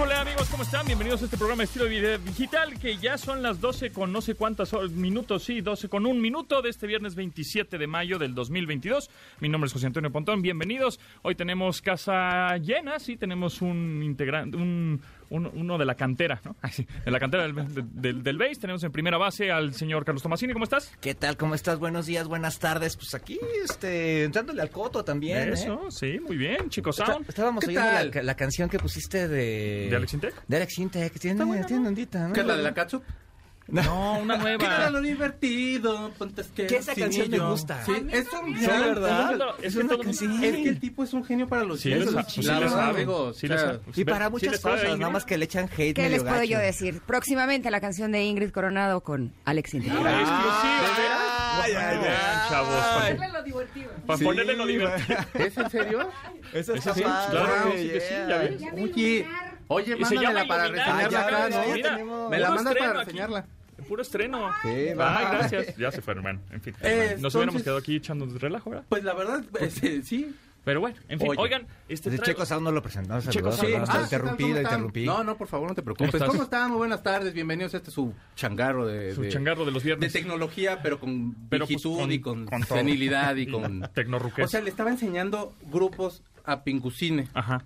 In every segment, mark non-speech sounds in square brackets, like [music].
Hola amigos? ¿Cómo están? Bienvenidos a este programa de estilo de vida digital que ya son las 12 con no sé cuántas minutos, sí, 12 con un minuto de este viernes 27 de mayo del 2022. Mi nombre es José Antonio Pontón, bienvenidos. Hoy tenemos casa llena, sí, tenemos un integrante, un, un- uno de la cantera, ¿no? [laughs] Ay, sí, de la cantera del, del, del, del BASE. Tenemos en primera base al señor Carlos Tomasini, ¿cómo estás? ¿Qué tal? ¿Cómo estás? Buenos días, buenas tardes. Pues aquí, este, entrándole al coto también. ¿eh? Eso, sí, muy bien, chicos. Está- estábamos ¿Qué oyendo tal? la, la canción que pusiste de... ¿De Alex Intec? De Alex Intec. Tiene, tiene ondita, ¿no? ¿Qué es la de la catsup? No, una [laughs] nueva. lo divertido, ponte que Que esa canción me gusta. Sí, es un Sí, ¿verdad? Es Es que una canción. Es que el tipo es un genio para los sa- sí verdad, sabe. Y para muchas cosas, nada más que le echan hate ¿Qué les puedo gacho. yo decir? Próximamente la canción de Ingrid Coronado con Alex. Exclusiva. Ay, ay, Vean, ay. chavos, para, para Sí, ponerle lo divertido. ¿Es en serio? Eso Ese está sí, padre, claro, sí que sí, yeah. ya ves. Oye, oye, mándamela para. Ah, reseñarla ya acá, ves, ¿no? ya Mira, tenemos. Me la estreno para aquí. reseñarla. Puro estreno. Sí, va. Ay, gracias. Ya se fueron, bueno, en fin. Eh, Nos hubiéramos quedado aquí echando relajo, ¿verdad? Pues la verdad, este, sí. Pero bueno, en fin. Oye. Oigan, este De traigo- Checo Sound no lo presentamos. Checo saludos, ah, interrumpí. No, no, por favor, no te preocupes. ¿Cómo están? Muy buenas tardes. Bienvenidos a este su changarro de, Su de- changarro de los de viernes. tecnología, pero con Pero, pues, con- y con, con senilidad y [laughs] con... tecnorruquez. O sea, le estaba enseñando grupos a Pingucine. Ajá.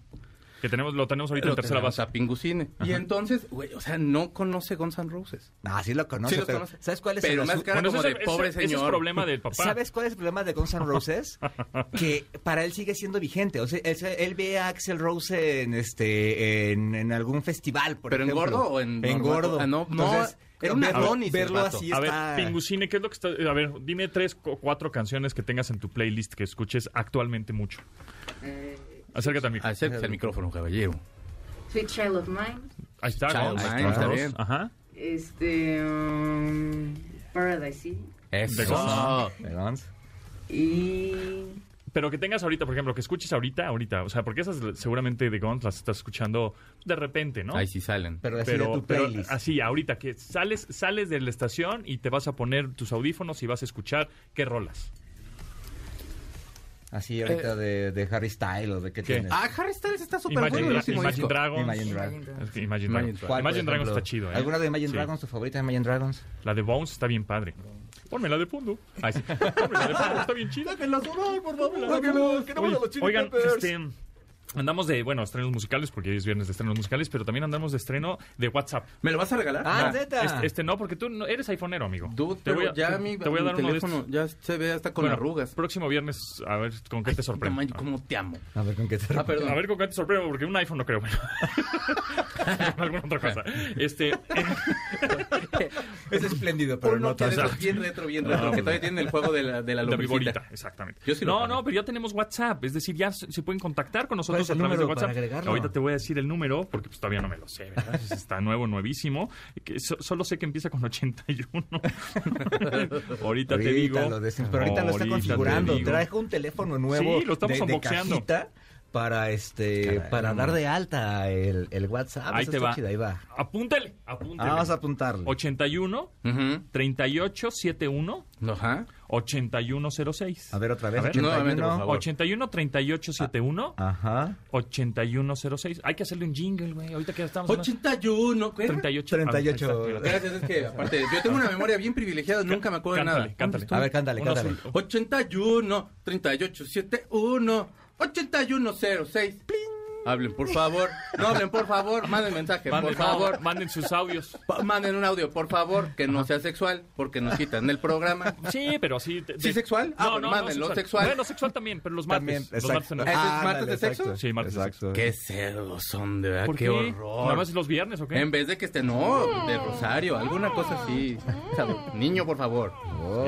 Que tenemos, lo tenemos ahorita Lo en tercera base. a Pingucine. Y entonces, güey, o sea, no conoce Guns N' Roses. Ah, sí lo conoce, Sí pero conoce. ¿sabes cuál es Pero el más asunto? cara Bueno, como ese, de ese- pobre ese es señor. problema del papá. ¿Sabes cuál es el problema de Guns N' Roses? [laughs] que para él sigue siendo vigente. O sea, él, él ve a Axel Rose en este en, en algún festival, por ¿Pero en gordo o en En gordo. Ah, no, no, Entonces, era un verlo, verlo así A está... ver, Pingucine, ¿qué es lo que está...? A ver, dime tres o cuatro canciones que tengas en tu playlist que escuches actualmente mucho. Acércate al micro. Acérquese al micrófono, caballero. Sweet Child of Mine. Ahí está, Child Mine, Guns está bien. Ajá. Este. um, Paradise City. Eso. De Guns. Guns. Y. Pero que tengas ahorita, por ejemplo, que escuches ahorita, ahorita. O sea, porque esas seguramente de Guns las estás escuchando de repente, ¿no? Ahí sí salen. Pero así de pero, tu pero así, ahorita que sales, sales de la estación y te vas a poner tus audífonos y vas a escuchar qué rolas. Así ahorita de, de Harry Styles o de qué, ¿Qué? tienes. Ah, Harry Styles está súper bueno el último Imagine disco. Dragons. Imagine Dragons. Es que Imagine Imagine Dragons. Dragons. ¿Cuál, por Imagine Dragons está chido, ¿eh? ¿Alguna de Imagine Sí. Dragons, tu favorita de Imagine Dragons? La de Bones está bien padre. Ponme la de fondo. Ay, sí. Ponme la de fondo, está bien chida. por favor. Oye, oigan, este, andamos de, bueno, estrenos musicales, porque hoy es viernes de estrenos musicales, pero también andamos de estreno de WhatsApp. ¿Me lo vas a regalar? Ah, No, neta. Este, este no, porque tú no, eres iPhoneero, amigo. Dude, te pero voy a, ya te- mi, te voy a dar mi uno de teléfono estos. ya se ve hasta con Bueno, arrugas. Próximo viernes, a ver con qué te sorprende. Ay, cómo te amo. A ver con qué te Ah, perdón. A ver con qué te sorprende, porque un iPhone no creo. Bueno. [laughs] Alguna otra cosa. Este, [laughs] Es espléndido, pero Uno no esos bien retro, bien retro, que todavía tiene el juego de la, de la lombricita. bolita, exactamente. Yo sí lo no, no, pero ya tenemos WhatsApp. Es decir, ya se, se pueden contactar con nosotros ¿Cuál es a través de WhatsApp. Ahorita te voy a decir el número, porque pues todavía no me lo sé, ¿verdad? [laughs] Está nuevo, nuevísimo. Que so- solo sé que empieza con 81. [laughs] ahorita, te digo. lo decimos, pero ahorita lo está Ahorita configurando. Trajo un teléfono nuevo Sí, lo estamos de, de cajita para este Caray. para dar de alta el, el WhatsApp. Ahí Eso te va. chido, ahí va. Apúntale, apúntale. Ah, vamos a apuntarlo. 81 Ujú. 38 71 Ajá. 8106. A ver otra vez. A ver, 81. nuevamente, por favor. 81 38 71 Ajá. 8106. Hay que hacerle un jingle, güey. Ahorita que estamos. 81. ¿qué? 38. 38. Ah. Gracias, es que aparte, yo tengo una memoria bien privilegiada, nunca me acuerdo de Cántale, nada. cántale. A ver, cántale, Uno cántale. azul. 81 38 71 8106. Hablen, por favor. No hablen, por favor. Manden mensaje, Manden, por favor. no, manden sus audios. Manden un audio, por favor, que no sea sexual, porque nos quitan el programa. Sí, pero sí. de- ¿Sí de- sexual? Ah, bueno, mándenlo, sexual. Bueno, sexual también, pero los martes. También, los exacto. martes no. ¿Ese es Ándale, martes de exacto. sexo? Sí, martes de Exacto. Qué cerdos son, de verdad. ¿Por qué, qué? horror. ¿Nada más los viernes o qué? En vez de que esté, no, de Rosario, alguna cosa así. O sea, niño, por favor.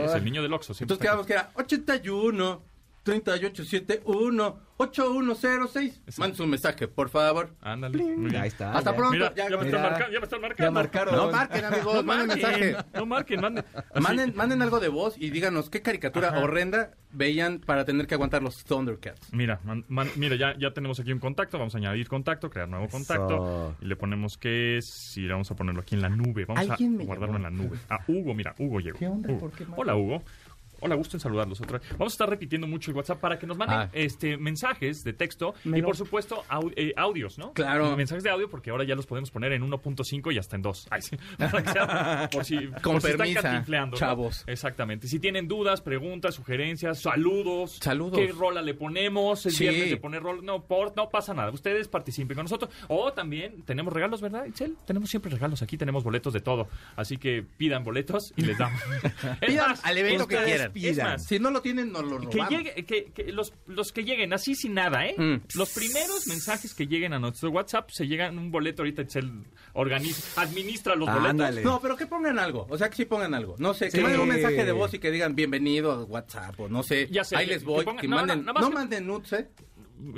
Es el niño del Oxxo. siempre Entonces quedamos que era 81 3871 8106. Manden su mensaje, por favor. Ándale. bien. Ahí está. Hasta ya. pronto. Mira, ya, ya, me están ya me están marcando. Ya marcaron. No marquen, amigos, No manden mensaje. no marquen, manden. Manden, manden algo de voz y díganos qué caricatura horrenda veían para tener que aguantar los Thundercats. Mira, man- mira ya, ya tenemos aquí un contacto, vamos a añadir contacto, crear nuevo contacto y le ponemos que le vamos a ponerlo aquí en la nube, vamos a guardarlo en la nube. Ah, Hugo, mira, Hugo llegó. ¿Qué onda? Hugo. ¿Por qué, Hola, Hugo. Hola, gusto en saludarlos otra vez. Vamos a estar repitiendo mucho el WhatsApp para que nos manden Ah. este mensajes de texto y por supuesto au- eh, audios, ¿no? Claro. Mensajes de audio porque ahora ya los podemos poner en 1.5 y hasta en 2. Ay, sí. [laughs] Sea- por si, [laughs] Con por si están permisa, cantinfleando, ¿no? chavos. Exactamente. Si tienen dudas, preguntas, sugerencias, saludos. Saludos. ¿Qué rola le ponemos? El Sí. viernes de poner rola. No, por, no pasa nada. Ustedes participen con nosotros. O también tenemos regalos, ¿verdad, Itzel? Tenemos siempre regalos. Aquí tenemos boletos de todo. Así que pidan boletos y les damos. [laughs] es Pidan más, al evento que quieran. Es Pidan. más, Si no lo tienen, nos lo que robamos. llegue, que, que los, los que lleguen así sin nada, ¿eh? Mm. Los primeros mensajes que lleguen a nuestro WhatsApp se llegan un boleto ahorita Itzel organiza, administra los boletos. Ándale. No, pero que pongan algo. O sea, que sí pongan algo. No sé, que Sí. manden un mensaje de voz y que digan bienvenido a WhatsApp o no sé. Ya sé, Ahí que- les voy. que pongan- Que no, no, manden, no, más que- manden nudes, ¿eh?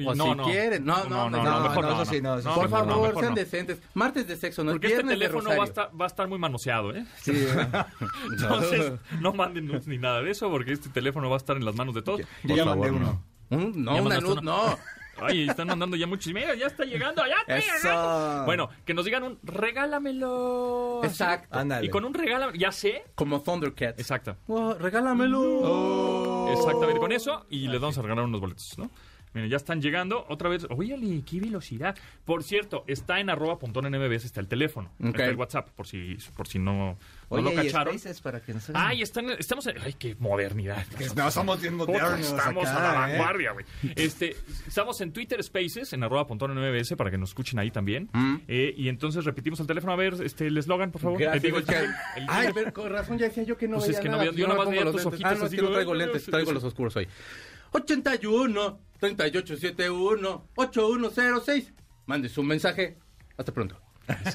O si quieren. No, no, no, no, mejor no, no, eso sí, no, eso. Por mejor no, favor, mejor sean no. decentes. Martes de sexo, no es Porque este de teléfono va a, estar, va a estar muy manoseado, ¿eh? Sí. [laughs] Entonces, no manden nudes ni nada de eso, porque este teléfono va a estar en las manos de todos. Yo ya mandé uno. Un- no, una nud, no. [laughs] Ay, están mandando ya muchos. Mira, ya está llegando, ya está Eso. llegando. Bueno, que nos digan un regálamelo. Exacto. Ándale. Y con un regálamelo, ya sé. Como Thundercats. Exacto. Oh, regálamelo. Exactamente con eso y les vamos a regalar unos boletos, ¿no? Miren, ya están llegando. Otra vez, oye, qué velocidad. Por cierto, está en arroba puntón MBS, está el teléfono. Ok. Está el WhatsApp, por si, por si no, no Oye, lo ¿y cacharon. Spaces para que nos Ay, están, estamos en... Ay, qué modernidad. [laughs] No, somos bien modernos Estamos acá, a la ¿eh? vanguardia, güey. Este, estamos en Twitter Spaces, en arroba puntón MBS, para que nos escuchen ahí también. Eh, y entonces repetimos el teléfono. A ver, este, el eslogan, por favor. Gracias, Eh, digo, el- Oscar. el- Ay, pero con razón ya decía yo que no Pues es veía que no nada. veía- yo nada me más veía tus lentes. ojitos Ah, no, es así que no traigo "Ay, lentes, no, traigo sí". los oscuros hoy. 81 3871 8106. Mande su mensaje. Hasta pronto.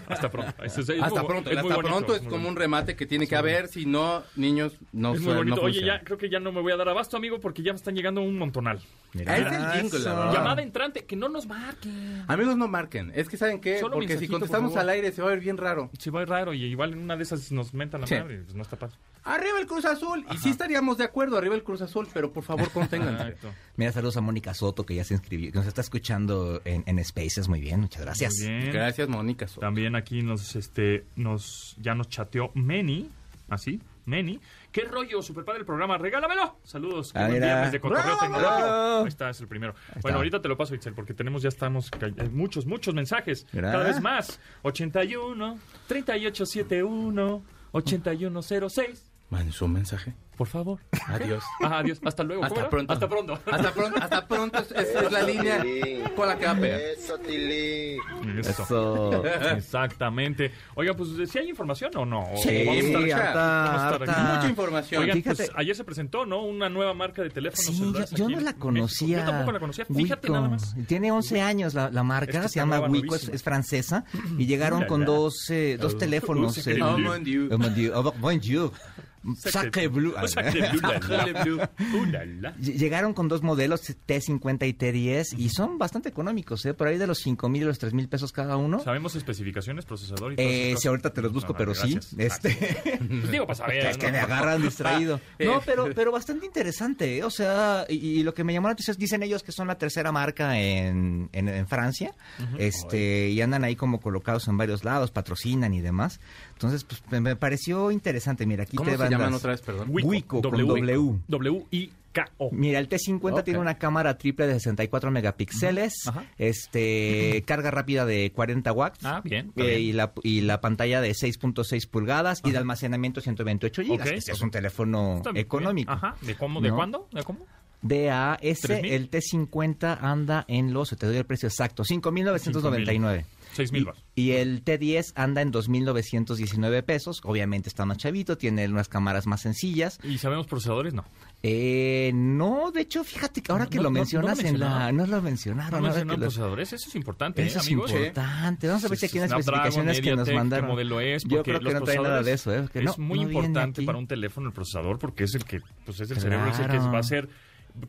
Hasta pronto. Es- es- es hasta muy- pronto. hasta bonito, pronto es como un remate que tiene que haber. Si no, niños, no Es muy bonito. no Oye, ya creo que ya no me voy a dar abasto, amigo, porque ya me están llegando un montonal. Ah, es el jingle, la verdad. Llamada entrante, que no nos marquen. Amigos, no marquen. Es que ¿saben qué? Solo Porque si por contestamos al aire se va a ver bien raro. Si va raro y igual en una de esas nos mentan la Sí. madre, pues no está padre. Arriba el Cruz Azul. Y sí estaríamos de acuerdo, arriba el Cruz Azul, pero por favor conténganse. Mira, saludos a Mónica Soto, que ya se inscribió, que nos está escuchando en, en Spaces. Muy bien, muchas gracias. Muy bien. Gracias, Mónica. Soto. También aquí nos, este, nos, ya nos chateó Meni, así, Meni. ¿Qué rollo, super padre el programa? ¡Regálamelo! Saludos, Ah, buen viernes de cotorreo tecnológico. Ahí está, es el primero. Bueno, ahorita te lo paso, Itzel, porque tenemos, ya estamos, eh, muchos, muchos mensajes. Cada vez más. 81, 3871, 8106. Mande su mensaje. Por favor. Adiós. Ah, adiós. Hasta luego. Hasta pronto. Hasta pronto. Hasta pronto. Hasta pronto. es- Esa es la línea con la que va a pegar. Eso, Tilly. Eso. Eso. Exactamente. Oiga, pues, ¿sí hay información o no? ¿O Sí, vamos a estar- harta, vamos a estar harta. aquí? Mucha información. Oigan, Fíjate- pues ayer se presentó, ¿no? Una nueva marca de teléfonos Sí, yo, celulares yo aquí no la conocía. Yo tampoco la conocía. Fíjate Wico. nada más. Tiene 11 años la, la marca, Es que se llama Wico, es, es francesa. Y llegaron con Ulala. dos, eh, dos teléfonos. eh, oh, mon Dieu. oh, mon Dieu. Oh, mon Dieu. Sacre. Oh. Uh, la, la. Ll- Llegaron con dos modelos, T50 y T10, y son bastante económicos, ¿eh? Por ahí de los 5 mil y los 3 mil pesos cada uno. ¿Sabemos especificaciones, procesador y todo Eh, si ahorita te los busco, No, pero sí. Este, Pues [laughs] digo, para saber. es que ¿no? me agarran [laughs] distraído. No, pero, pero bastante interesante, ¿eh? O sea, y, y lo que me llamó la atención es, dicen ellos que son la tercera marca en, en, en Francia, este, y andan ahí como colocados en varios lados, patrocinan y demás. Entonces, pues me, pareció interesante. Mira, aquí ¿Cómo te se van llaman otra vez, perdón? Wico, con W. W-I-K-O. Mira, el T50 Ok. tiene una cámara triple de 64 megapíxeles, Ajá. este, [clears throat] carga rápida de 40 watts. Ah, bien. eh, bien. y, la, y la pantalla de 6.6 pulgadas y de almacenamiento 128 gigas. Ok. Este es un teléfono Está bien. económico. Ajá. ¿De cómo? ¿De ¿No? cuándo? ¿De cómo? DAS, 3,000. el T50 anda en los, te doy el precio exacto, 5.999. 6,000 Y- baros. Y el T10 anda en 2.919 pesos. Obviamente está más chavito, tiene unas cámaras más sencillas. ¿Y sabemos procesadores? No. Eh, no, de hecho, fíjate que ahora No, que no, lo no, no mencionas en la... mencionaron. No lo mencionaron. ¿No ahora mencionan que lo- procesadores? Eso es importante, Eso ¿eh, es amigos? importante. Vamos a ver si aquí en las especificaciones que nos mandaron. ¿Qué modelo es? Yo creo que los no trae nada de eso. ¿eh? Es muy importante para un teléfono el procesador porque es el que, pues es el cerebro, es el que va a ser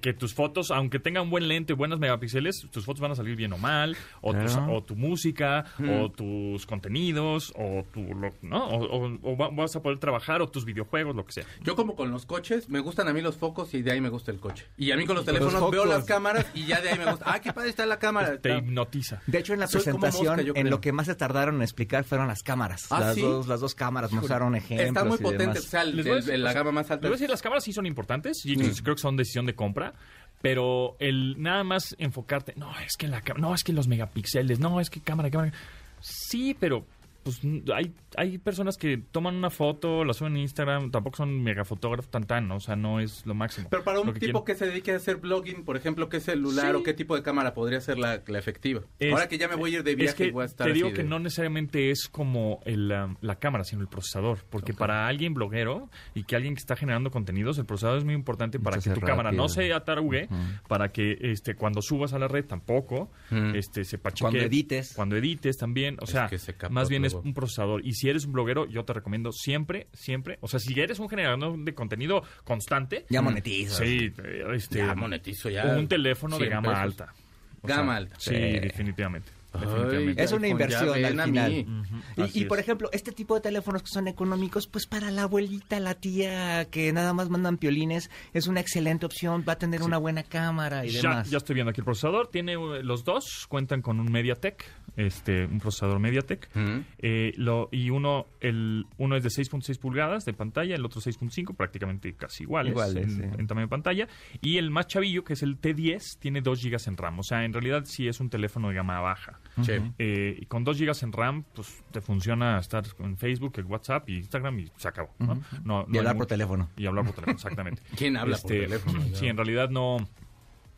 que tus fotos, aunque tengan buen lente, buenas megapíxeles, tus fotos van a salir bien o mal, o, tus- o tu música, o tus contenidos, o tu, lo- ¿no? O, o- o va- vas a poder trabajar, o tus videojuegos, lo que sea. Yo como con los coches, me gustan a mí los focos y de ahí me gusta el coche. Y a mí con los Los teléfonos veo las cámaras y ya de ahí me gusta. ¡Ah, qué padre está la cámara! Te hipnotiza. De hecho, en la Soy presentación, mosca, en lo que más se tardaron en explicar fueron las cámaras. ¿Ah, las, sí? dos, las dos cámaras mostraron ejemplos. Está muy y potente, o sea, el- el- la gama más alta. Les voy a decir, las cámaras sí son importantes, y creo que son decisión de compra, pero el nada más enfocarte, no, es que la no, es que los megapíxeles, no, es que cámara, cámara. Sí, pero pues hay, hay personas que toman una foto, la suben en Instagram, tampoco son megafotógrafos tan tan, ¿no? o sea, no es lo máximo. Pero para un que tipo quieren- que se dedique a hacer blogging, por ejemplo, ¿qué celular Sí. o qué tipo de cámara podría ser la, la efectiva? Es- Ahora que ya me voy a ir de viaje es que y voy a estar te digo así que no necesariamente es como el, um, la cámara, sino el procesador. Porque para alguien bloguero y que alguien que está generando contenidos, el procesador es muy importante para Mucho que tu cámara no se atarugue, para que este cuando subas a la red tampoco, este se pacheque. Cuando edites. Cuando edites también. O Es sea, que se capta más bien es un procesador. Y si eres un bloguero, yo te recomiendo siempre, siempre. O sea, si eres un generador de contenido constante. Ya monetizas. Sí, eh, este, Ya monetizo, ya. Un teléfono de 100 gama pesos. alta. O Gama sea, alta. Sí, Sí. definitivamente. Ay, definitivamente. Es una inversión al final. Y, y, por ejemplo, este tipo de teléfonos que son económicos, pues para la abuelita, la tía que nada más mandan piolines, es una excelente opción, va a tener una buena cámara y Ya, demás. ya estoy viendo aquí el procesador. Tiene eh, los dos, cuentan con un MediaTek, este, un procesador MediaTek. Eh, lo, y uno, el, uno es de 6.6 pulgadas de pantalla, el otro 6.5, prácticamente casi iguales, Iguales, en, sí. en tamaño de pantalla. Y el más chavillo, que es el T10, tiene 2 GB en RAM. O sea, en realidad sí es un teléfono de gama baja. Sí. Eh, y con 2 GB en RAM, pues te funciona estar en Facebook, en WhatsApp y Instagram y se acabó. ¿no? No- no y hablar por teléfono. Y hablar por teléfono, exactamente. [laughs] ¿Quién habla por Este, teléfono? [laughs] Sí, en realidad no.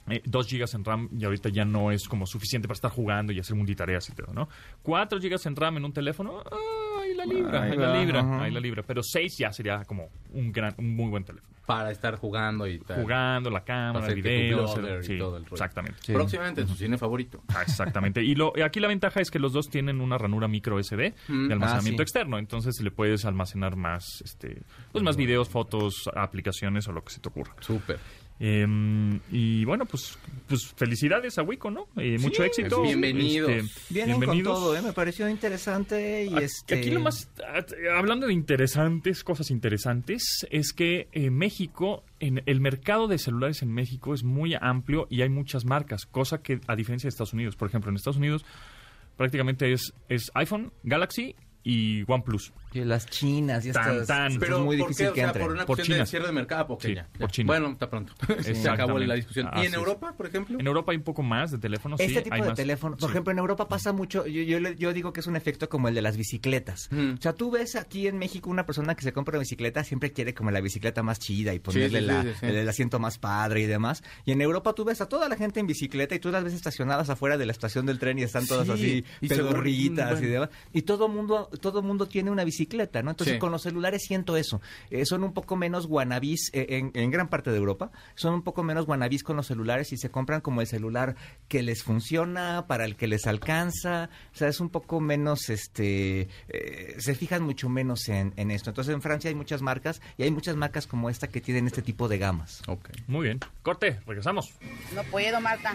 eh, 2 GB en RAM y ahorita ya no es como suficiente para estar jugando y hacer multitareas y todo, ¿no? 4 GB en RAM en un teléfono, ah, ahí la libra, Ahí ahí la libra, ahí la libra. Pero 6 ya sería como un gran, un muy buen teléfono. Para estar jugando y tal. Jugando, la cámara, blogger hacer- y sí, todo el rollo. exactamente. Sí. Próximamente en su cine favorito. Ah, Exactamente. Y lo, y aquí la ventaja es que los dos tienen una ranura micro SD Mm. de almacenamiento Ah, sí. externo. Entonces le puedes almacenar más, este, pues más videos, fotos, aplicaciones o lo que se te ocurra. Súper. Eh, y bueno, pues, pues felicidades a Wico, ¿no? Eh, mucho éxito. bienvenidos. Vienen con todo, ¿eh? me pareció interesante y Aquí- este... Aquí lo más, hablando de interesantes, cosas interesantes, es que eh, México, en el mercado de celulares en México es muy amplio y hay muchas marcas, cosa que a diferencia de Estados Unidos, por ejemplo, en Estados Unidos prácticamente es, es iPhone, Galaxy y OnePlus. Y las chinas y estas... tan. esto Pero es muy ¿por difícil qué? O que sea, entren. por una Por cuestión de China. cierre de mercado, porque Sí, ya, por. China. Bueno, está pronto. [laughs] Se acabó la discusión. ¿Y Así en es. Europa, por ejemplo? En Europa hay un poco más de teléfonos, Este sí, tipo hay de más. teléfono, por Sí. ejemplo, en Europa pasa mucho, yo, yo, le- yo digo que es un efecto como el de las bicicletas. Mm. O sea, tú ves aquí en México una persona que se compra una bicicleta, siempre quiere como la bicicleta más chida y ponerle sí, la- sí, sí. El, el asiento más padre y demás. Y en Europa tú ves a toda la gente en bicicleta y tú las ves estacionadas afuera de la estación del tren y están todas Sí, así y pedorritas y bueno. demás. Y todo mundo, todo mundo tiene una bicicleta, ¿no? Entonces Sí. con los celulares siento eso. Eh, son un poco menos guanabís eh, en, en gran parte de Europa. Son un poco menos guanabís con los celulares y se compran como el celular que les funciona, para el que les alcanza. O sea, es un poco menos, este, eh, se fijan mucho menos en, en esto. Entonces en Francia hay muchas marcas y hay muchas marcas como esta que tienen este tipo de gamas. Ok. Muy bien. Corte, regresamos. No puedo, Marta.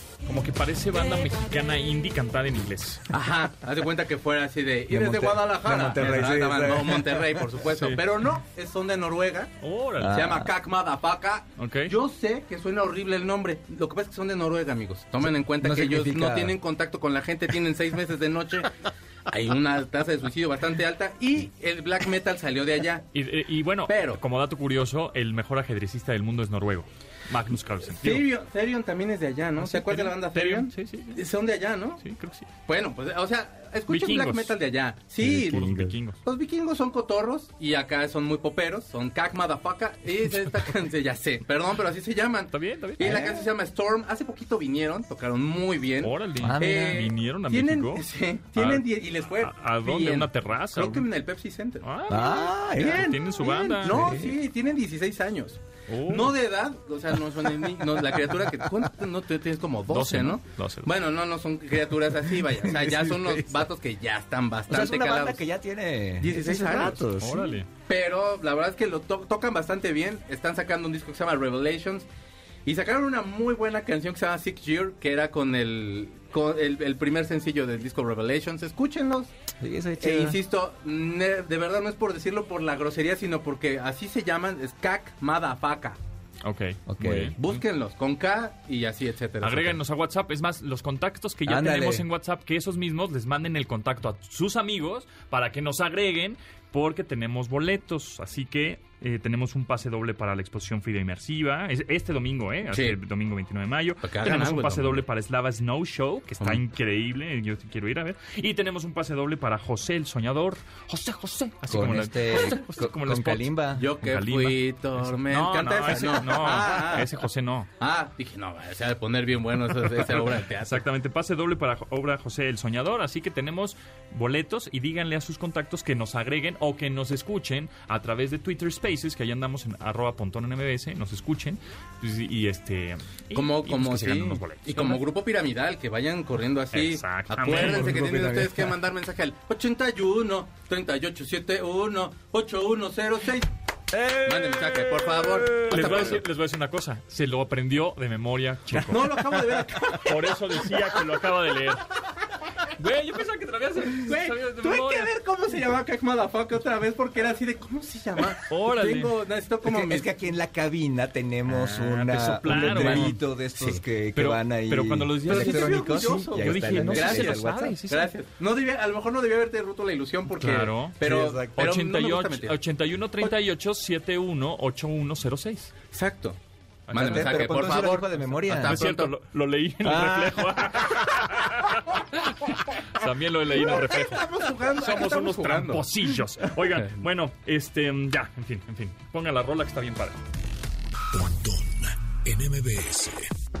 Como que parece banda mexicana indie cantada en inglés. Ajá, haz de cuenta que fuera así de... Y De Guadalajara. de Monterrey, sí. No, Monterrey, por supuesto. Sí. Pero no, son de Noruega. Órale. Ah. Se llama Kak Madafaka. Ok. Yo sé que suena horrible el nombre. Lo que pasa es que son de Noruega, amigos. Tomen en cuenta no que ellos no tienen contacto con la gente, tienen seis meses de noche. [laughs] Hay una tasa de suicidio bastante alta y el black metal salió de allá. Y, y- y bueno, Pero- como dato curioso, el mejor ajedrecista del mundo es noruego. Magnus Carlsen. Therion, Therion también es de allá, ¿no? ¿Se acuerdan de la banda Therion? Sí, sí, sí. Son de allá, ¿no? Sí, creo que sí. Bueno, pues, o sea, escuchen Vikingos. black metal de allá. Sí, Por los vikingos. vikingos. Los vikingos son cotorros y acá son muy poperos, son Kak Madafaka. Y es esta [laughs] canción, ya sé, perdón, pero así se llaman. Está bien, está bien. Y la canción se llama Storm. Hace poquito vinieron, tocaron muy bien. Órale. Ah. Eh, ¿Vinieron a tienen, México? [laughs] Sí, tienen ¿A- die- y les fue. a- a dónde? bien. ¿Una terraza? Creo que en el Pepsi Center. Ah, Ah, mira, bien, tienen su Bien. banda. No, Sí. sí, tienen 16 años. Oh. No de edad, o sea, no son ni- no, la criatura que ¿cuánto? no tienes como 12, 12, ¿no? ¿no? 12. Bueno, no, no son criaturas así, vaya. O sea, ya [laughs] son los vatos que ya están O sea, bastante es una banda calados. que ya tiene 16 esos años. sí. Pero la verdad es que lo to- tocan bastante bien. Están sacando un disco que se llama Revelations. Y sacaron una muy buena canción que se llama Six Year, que era con el, con el, el primer sencillo del disco Revelations. Escúchenlos. Sí, eso es E insisto, de verdad no es por decirlo por la grosería, sino porque así se llaman Skak Madafaka. Ok. Ok. bien. Búsquenlos con K y así, etcétera. Agréguenos a WhatsApp. Es más, los contactos que ya Ándale. tenemos en WhatsApp, que esos mismos les manden el contacto a sus amigos para que nos agreguen, porque tenemos boletos. Así que eh, tenemos un pase doble para la exposición Frida Inmersiva. Es este domingo, ¿eh? Sí. El domingo 29 de mayo. Tenemos un pase doble para Slava Snow Show, que está increíble. Yo quiero ir a ver. Y tenemos un pase doble para José el Soñador. José, José. Así Con como la- este, José, José, con, como el con. Kalimba. Yo que Kalimba. fui tormenta. No, no, ese, no. no, Ah, ah. ese José no. Ah, dije, no, se ha de poner bien bueno esa, esa obra de teatro. Exactamente, pase doble para obra José el Soñador, así que tenemos boletos y díganle a sus contactos que nos agreguen o que nos escuchen a través de Twitter Spaces, que ahí andamos en arroba pontón en MBS, nos escuchen pues, y, este... y- Como, y, pues, como sí. unos. Y como grupo piramidal, que vayan corriendo así. Acuérdense que tienen ustedes que mandar mensaje al 81 3871 8106. Manden mensaje, por favor. Les voy, a decir, les voy a decir una cosa, se lo aprendió de memoria Checo. No, lo acabo de ver. Por eso decía que lo acaba de leer. Güey, yo pensaba que te lo habías Güey, tuve que ver cómo se llama Kak Motherfucker otra vez porque era así de ¿cómo se llama? Órale. Tengo, necesito Es como que, mis- es que aquí en la cabina tenemos Ah, una, soplaron, un letrerito de estos Sí. que, que Pero- van ahí pero cuando lo decías, Pero sí estoy electrónicos, Yo dije, no sé enlace si lo sabes. sí, sí. Gracias. No debía, a lo mejor no debía haberte roto la ilusión porque Claro. pero, Sí, exacto. pero no me gusta 88, mentir. 81 38 71 8106. Exacto. Pero- mensaje, por favor. de memoria. Hasta No es cierto, lo, lo leí en el Ah. reflejo. [laughs] [laughs] También lo leí en el reflejo. Estamos jugando, Somos estamos unos jugando. tramposillos. Oigan, [laughs] bueno, este, ya, en fin, en fin. Pongan la rola que está bien padre. Pontón en MBS.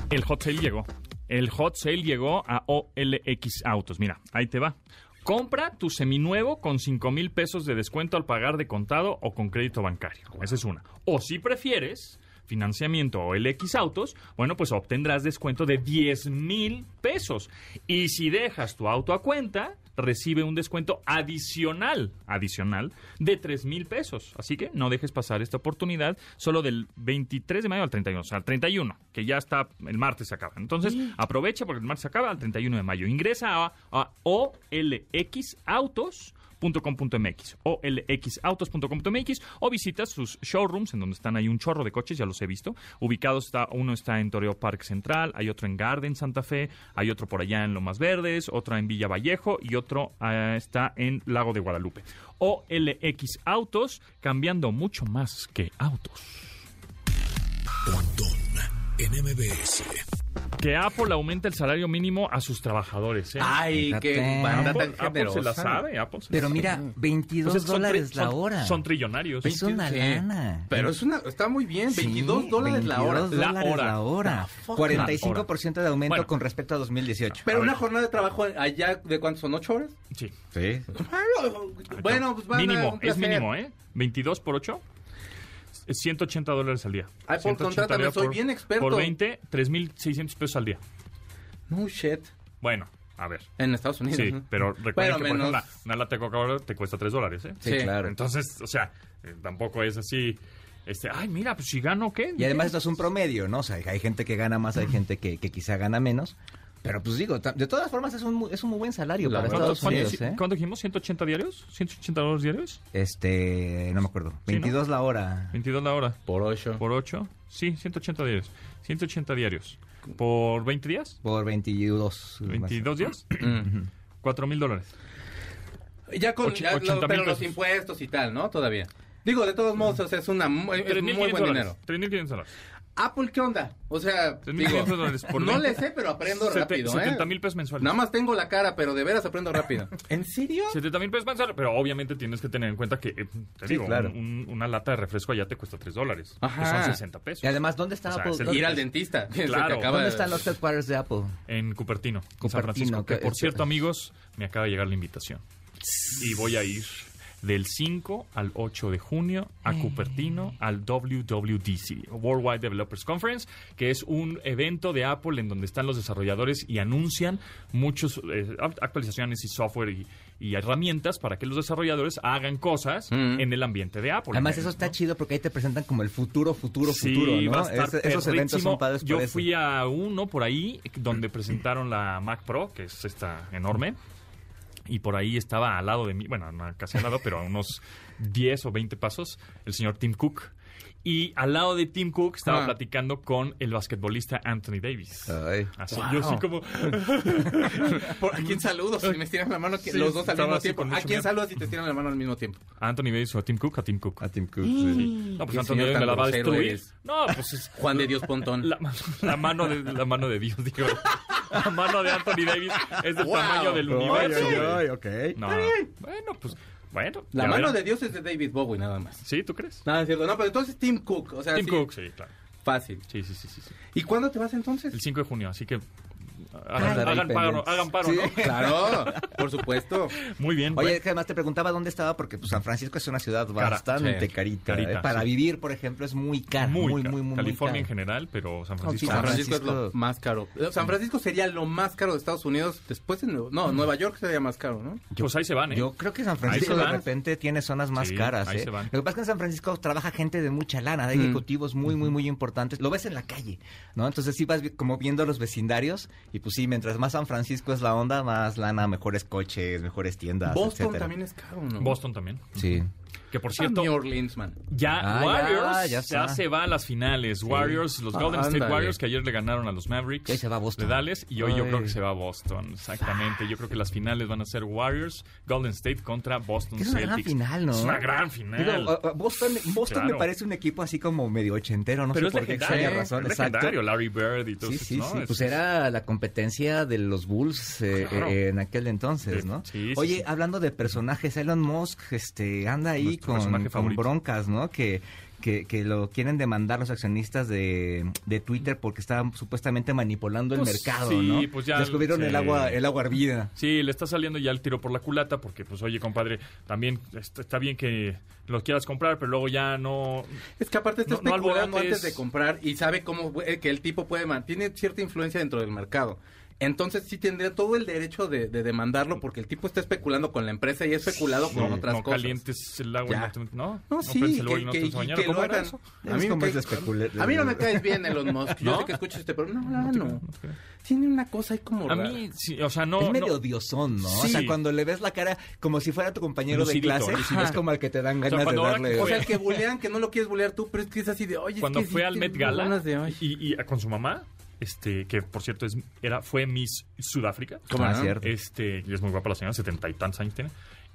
El hot sale llegó. El hot sale llegó a OLX Autos. Mira, ahí te va. Compra tu seminuevo con 5 mil pesos de descuento al pagar de contado o con crédito bancario. Esa es una. O si prefieres financiamiento OLX Autos, bueno, pues obtendrás descuento de 10 mil pesos. Y si dejas tu auto a cuenta, recibe un descuento adicional, adicional, de 3 mil pesos. Así que no dejes pasar esta oportunidad solo del 23 de mayo al 31, o sea, al 31, que ya está, el martes se acaba. Entonces, aprovecha porque el martes se acaba al 31 de mayo. Ingresa a, a OLXautos.com.mx olxautos.com.mx o visita sus showrooms en donde están ahí un chorro de coches, ya los he visto. Ubicados está uno está en Toreo Park Central, hay otro en Garden Santa Fe, hay otro por allá en Lomas Verdes, otro en Villa Vallejo y otro ah, está en Lago de Guadalupe. OLX Autos, cambiando mucho más que autos. En MBS. Que Apple aumenta el salario mínimo a sus trabajadores. ¿eh? Ay, qué Fíjate. banda Apple, Apple se la sabe, Apple se la Pero sabe. mira, 22 Pues es que son tri- dólares la son- hora. Son trillonarios. Es una Sí. lana. Pero es una, está muy bien, 22 Sí, dólares la hora. 22 La dólares hora. la hora. fuck? 45% de aumento Bueno. con respecto a 2018. Pero A una jornada de trabajo allá, ¿de cuántos son? ¿8 horas? Sí. Sí. Bueno, pues van a mínimo, un es mínimo, ¿eh? 22 por 8 es 180 dólares al día. Ay, por 180 contrátame, día soy bien experto. Por 20, 3.600 pesos al día. No shit. Bueno, a ver. En Estados Unidos. Sí, ¿no? pero recuerden Pero que por ejemplo, una, una lata de Coca-Cola te cuesta 3 dólares, ¿eh? Sí, Sí. claro. Entonces, o sea, eh, tampoco es así, este, ay, mira, pues si gano, ¿qué? Y además esto es un promedio, ¿no? O sea, hay gente que gana más, hay gente que, que quizá gana menos. Pero pues digo, de todas formas es un, mu- es un muy buen salario La para verdad, ¿Cuánto, Estados cuánto- Unidos, ¿eh? cuánto dijimos? ¿180 diarios? ¿180 dólares diarios? Este, no me acuerdo. Sí, ¿no? 22 la hora. 22 la hora. Por 8. ¿Por 8? Sí, 180 diarios. 180 diarios. ¿Por 20 días? Por 22. más. ¿22 días? [clears throat] 4 mil dólares. Ya con ya lo- 80 pero mil los impuestos y tal, ¿no? Todavía. Digo, de todos modos, o sea, es, una, muy- es muy 3.500 buen dólares. dinero. 3.500 dólares. Apple, ¿qué onda? O sea, 3.500 digo, dólares por no 20. le sé, pero aprendo Sete- rápido, 70 ¿eh? mil pesos mensuales. Nada más tengo la cara, pero de veras aprendo rápido. [laughs] ¿En serio? 70 mil pesos mensuales, pero obviamente tienes que tener en cuenta que, eh, te Sí, digo, claro. un- un- una lata de refresco allá te cuesta 3 dólares. Ajá. Que son 60 pesos. Y además, ¿dónde está O sea, Apple? es el- ¿Dónde- Ir al dentista. [laughs] que Claro. acaba ¿Dónde de- están los headquarters de Apple? En Cupertino, en San Cupertino, Francisco. Que que por es- cierto, amigos, me acaba de llegar la invitación. Y voy a ir. Del 5 al 8 de junio a Cupertino al WWDC, Worldwide Developers Conference, que es un evento de Apple en donde están los desarrolladores y anuncian muchas actualizaciones y software y, y herramientas para que los desarrolladores hagan cosas Mm. en el ambiente de Apple. Además, eso está ¿no? chido porque ahí te presentan como el futuro, futuro, Sí, futuro, ¿no? va a estar Ese- esos eventos son padres por Yo eso. fui a uno por ahí donde presentaron la Mac Pro, que es esta enorme. Y por ahí estaba al lado de mí, bueno, no casi al lado, pero a unos 10 o 20 pasos, el señor Tim Cook. Y al lado de Tim Cook estaba Ah. platicando con el basquetbolista Anthony Davis. Ay. Así, Wow. yo así como... [laughs] ¿Por- ¿A quién saludos? Si me estiran la mano, que Sí, los dos al mismo tiempo. ¿A quién saludas si te estiran la mano al mismo tiempo? ¿A Anthony Davis o a Tim Cook? A Tim Cook. A Tim Cook, Sí. sí. No, pues Anthony Davis me la va a destruir. eres. No, pues es... Juan de Dios Pontón. La, la mano de la mano de Dios, digo. La mano de Anthony Davis es del Wow. tamaño del Ay, universo. ay, güey. ay, ok. No, bueno, pues, bueno. La mano verán. de Dios es de David Bowie, nada más. ¿Sí, tú crees? Nada, es cierto. No, pero entonces Tim Cook. O sea, Tim sí, Cook, sí, claro. Fácil. Sí, sí, sí, sí. sí. ¿Y cuándo te vas entonces? El 5 de junio, así que hagan, hagan paro, hagan paro, Sí. ¿no? [laughs] Claro, por supuesto. Muy bien. Oye, bueno. que además te preguntaba dónde estaba porque pues, San Francisco es una ciudad Cara, bastante sí. carita. Carita, ¿eh? Para sí. vivir, por ejemplo, es muy cara. Muy, muy, caro. muy, muy, California en general, pero San sí, Francisco. San San Francisco, es lo más caro. San Francisco sería lo más caro de Estados Unidos después de Nueva No, Nueva York sería más caro, ¿no? pues ahí se van, ¿eh? Yo creo que San Francisco de repente tiene zonas más Sí, caras. ahí ¿eh? se van. Lo que pasa es que en San Francisco trabaja gente de mucha lana, de Mm. ejecutivos muy, muy, muy importantes. Lo ves en la calle, ¿no? Entonces sí vas como viendo los vecindarios y pues sí, mientras más San Francisco es la onda, más lana, mejores coches, mejores tiendas, Boston etcétera. también es caro, ¿no? Boston también. Sí. Que por Ah, cierto, New Orleans, man. Ya, Ah, Warriors ya, ya, ya está. se va a las finales. Warriors, los Ah, Golden State ándale. Warriors que ayer le ganaron a los Mavericks. Ahí se va a Boston. De Dallas. Y hoy yo creo que se va a Boston. Exactamente. Yo creo que las finales van a ser Warriors, Golden State contra Boston Que es una gran Celtics. final, ¿no? Es una gran final. Digo, uh, uh, Boston, Boston Claro. me parece un equipo así como medio ochentero, no Pero sé es por qué extraña razón. es Exacto. legendario. Larry Bird y todo Sí, eso, sí, ¿no? sí. Es- Pues era la competencia de los Bulls eh, Claro. eh, en aquel entonces, ¿no? sí, sí, Oye, sí. hablando de personajes, Elon Musk este, anda ahí Con, broncas, ¿no? Que, que, que lo quieren demandar los accionistas de, de Twitter porque estaban supuestamente manipulando el Pues, mercado, sí, ¿no? pues ya- Descubrieron sí. el agua el agua hervida. Sí, le está saliendo ya el tiro por la culata porque, pues, oye, compadre, también está, bien que lo quieras comprar, pero luego ya no... Es que aparte está No- especulando antes de comprar y sabe cómo eh, que el tipo puede man- tiene cierta influencia dentro del mercado. Entonces sí tendría todo el derecho de, de demandarlo porque el tipo está especulando con la empresa y ha especulado con otras no calientes calientes el agua Ya. no, te- no, No, sí, que, que- te y bañar. que ¿Cómo lo hagan. eso? Es me es cae- a mí no me caes bien, Elon Musk. Yo ¿No? sé que escuchas este, pero no, no, no. Tiene una cosa ahí como A rara. mí, sí, o sea, no... es medio no- odiosón, ¿no? O sea, cuando le ves la cara como si fuera tu compañero Lucidito, de clase, lucidito. es como al que te dan ganas de darle... O sea, el que bulean, que no lo quieres bulear tú, pero es que es así de, oye, es cuando que fue sí al Met Gala y con su mamá, este, que por cierto es, era, fue Miss Sudáfrica. ¿Cómo Ah, no? cierto. Este, y es muy guapa la señora, setenta y tantos años tiene.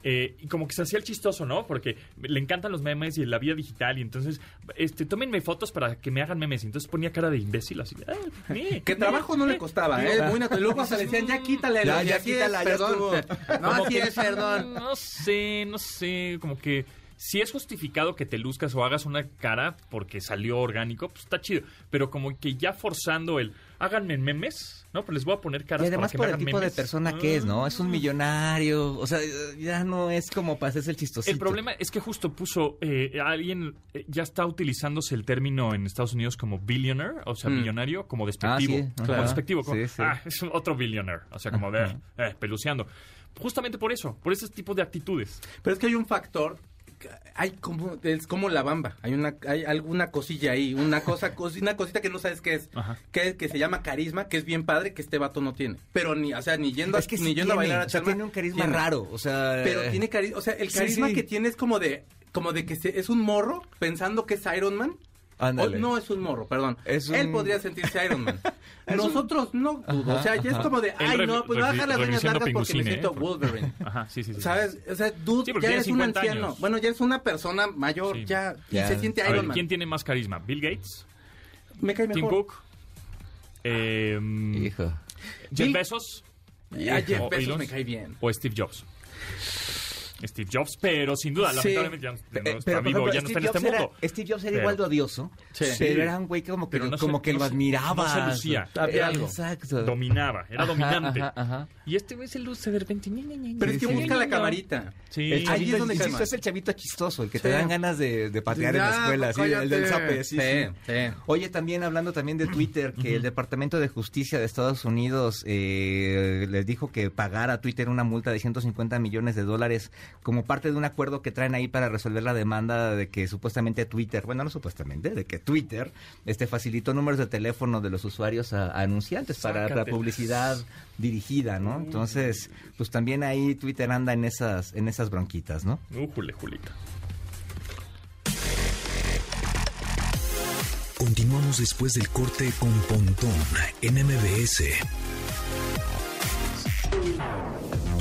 Eh, y como que se hacía el chistoso, ¿no? Porque le encantan los memes y la vida digital. Y entonces, este, tómenme fotos para que me hagan memes. Y entonces ponía cara de imbécil, así. "Ah, eh, [laughs] Que trabajo no le costaba, ¿eh? [laughs] Muy natural. Luego hasta le decían, ya quítale. Ya, ya así quítala, es, ya perdón. [laughs] No, así que- es, perdón. No sé, no sé, como que si es justificado que te luzcas o hagas una cara porque salió orgánico, pues está chido. Pero como que ya forzando el háganme memes, ¿no? Pues les voy a poner caras Y además para que por me el tipo de persona que es, ¿no? Es un Ah. millonario, o sea, ya no es como para hacerse el chistosito. El problema es que justo puso, eh, alguien eh, ya está utilizándose el término en Estados Unidos como billionaire, o sea, Mm. millonario, como despectivo. Ah, sí, como despectivo, como, Sí, sí. ah, es otro billionaire, o sea, como de, Ajá. eh, peluceando. Justamente por eso, por ese tipo de actitudes. Pero es que hay un factor. Hay como, es como la bamba. Hay una, hay alguna cosilla ahí. Una cosa, [laughs] cos- una cosita que no sabes qué es. Ajá. Que, que se llama carisma, que es bien padre, que este vato no tiene. Pero ni, o sea, ni yendo, a- es que ni sí yendo a bailar a o sea, Chalma, tiene un carisma tiene. raro, o sea... Pero tiene carisma, o sea, el Sí, carisma sí. que tiene es como de, como de que se- es un morro pensando que es Iron Man. Ándale. O no es un morro, perdón. Es un- Él podría sentirse Iron Man. [laughs] Es un- Nosotros no, dudo. o sea, ya es como de, ay, re- no, pues voy a dejar las uñas largas porque me siento ¿eh? Wolverine. [laughs] Ajá, sí, sí, sí. ¿Sabes? O sea, dude, Sí, ya eres un 50 anciano. años. Bueno, ya eres una persona mayor, Sí. ya, se siente A ver, Iron Man. ¿quién tiene más carisma? ¿Bill Gates? Me cae ¿Tim mejor. Cook? Eh, Hijo. ¿Jeff Bill- Bezos? Ya, Jeff ¿O Bezos Elon? me cae bien. ¿O Steve Jobs? Steve Jobs, pero sin duda, Sí. lamentablemente ya no, ya no está pero, por vivo, ejemplo, ya no está en Steve este Jobs mundo. era, Steve Jobs era Pero- igual de odioso, Sí. pero era un güey que como que, no como se- que no lo admiraba. no se lucía. Había Eh, algo. Exacto. Dominaba, era Ajá, dominante. ajá, ajá. Y este güey se luce de repente. ñe, ñe, Pero es que busca la camarita. Sí. El Ahí es donde insisto, calma. es el chavito chistoso, el que te dan ganas de, de patear en la escuela, sí, el del zape, sí, Sí, sí. sí. Oye, también hablando también de [clears throat] Twitter, que el Departamento de Justicia de Estados Unidos eh, les dijo que pagara a Twitter una multa de 150 millones de dólares como parte de un acuerdo que traen ahí para resolver la demanda de que supuestamente Twitter, bueno, no supuestamente, de que Twitter este facilitó números de teléfono de los usuarios a, a anunciantes para la publicidad dirigida, ¿no? Entonces, pues también ahí Twitter anda en esas en esas bronquitas, ¿no? Újule, Julita. Continuamos después del corte con Pontón en MBS.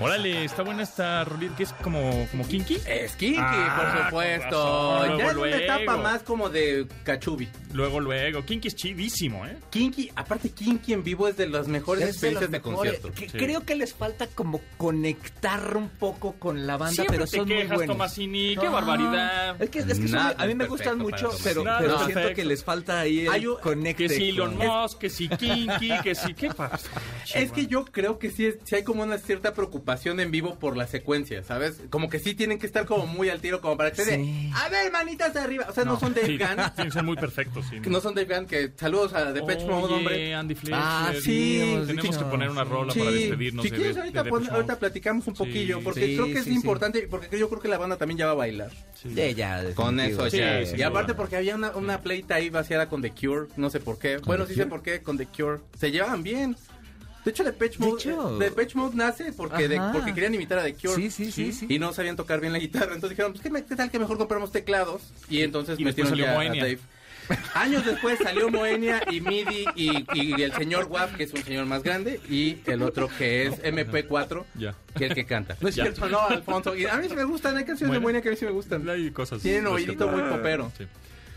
Órale, está buena esta rolita que es como, como kinky. Es Kinky, Ah, por supuesto. razón, ya es luego, una etapa más como de cachubi. Luego, luego. Kinky es chidísimo, ¿eh? Kinky, aparte Kinky en vivo es de las mejores Es de los experiencias de, mejores. concierto. Que- Sí. Creo que les falta como conectar un poco con la banda, Siempre pero te son muy quejas, buenos. Tomasini. ¡Qué Ah, barbaridad! Es que, es que son- a mí me gustan mucho, pero, siento perfecto. que les falta ahí el Hay un- conecte. Que si Elon Musk, que si Kinky, que si... ¿Qué pasa? Es que yo creo que sí, sí hay como una cierta preocupación en vivo por la secuencia, ¿sabes? Como que sí tienen que estar como muy al tiro como para que se Sí. a ver, manitas de arriba. O sea, no, son Dave Sí, Gunn. tienen que ser muy perfectos, sí. que [laughs] No son Dave Gunn, que saludos a Depeche Mode, hombre. Andy Fletcher. Ah, sí, Tenemos dicho. que poner una rola Sí, para despedirnos si de, quieres de- ahorita, de pon- Depeche ahorita platicamos un Sí, poquillo, porque sí, creo que es importante, porque yo creo que la banda también ya va a bailar. Sí. Sí, ya, Con eso Sí, ya. y aparte porque había una, una pleita ahí vaciada con The Cure, no sé por qué. Bueno, sí sé por qué, con The Cure. Se llevaban bien. De hecho, Depeche De Mode, hecho. eh, Depeche Mode nace porque, de- porque querían imitar a The Cure. Sí, sí, sí, sí. Y no sabían tocar bien la guitarra. Entonces dijeron, pues, ¿qué, tal que mejor compramos teclados? Y entonces Y metieron ya a. Dave. Años después salió Moenia y MIDI y, y el señor WAP, que es un señor más grande, y el otro que es MP4, Ya. que es el que canta. No es Ya. cierto, no, Alfonso. Y a mí sí me gustan, hay canciones de. Moenia que a mí sí me gustan. Hay cosas. Tienen oídito muy popero. Sí.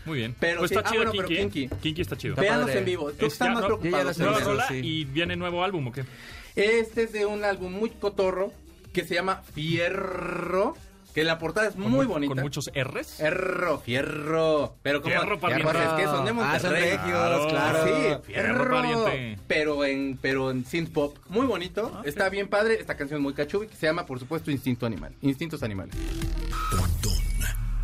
Muy bien. Pero pues sí, está ah, chido bueno, pero Kinky. ¿eh? Kinky. Kinky está chido. Véanos en vivo. Tú Es estás ya, más no, preocupado. ya Nueva rola sí. y viene nuevo álbum, ¿o qué? Este es de un álbum muy cotorro que se llama Fierro, que la portada es Con muy mu- bonita. Con muchos R's. Fierro, fierro. Pero como Fierro, pariente. es que son de Ah, Monterrey. son regios, Claro. claro. Sí, Fierro, fierro, pariente. pero en pero en synth pop, muy bonito, Ah, está bien padre, esta canción es muy cachubi que se llama por supuesto Instinto Animal, Instintos Animales. Pontón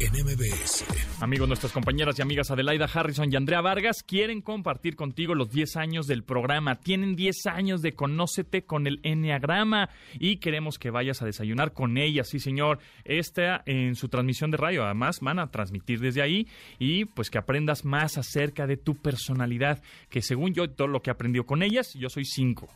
en MBS. Amigos, nuestras compañeras y amigas Adelaida Harrison y Andrea Vargas quieren compartir contigo los 10 años del programa. Tienen 10 años de Conócete con el Enneagrama y queremos que vayas a desayunar con ellas, sí señor. Esta en su transmisión de radio, además van a transmitir desde ahí y pues que aprendas más acerca de tu personalidad, que según yo todo lo que he aprendido con ellas, yo soy 5.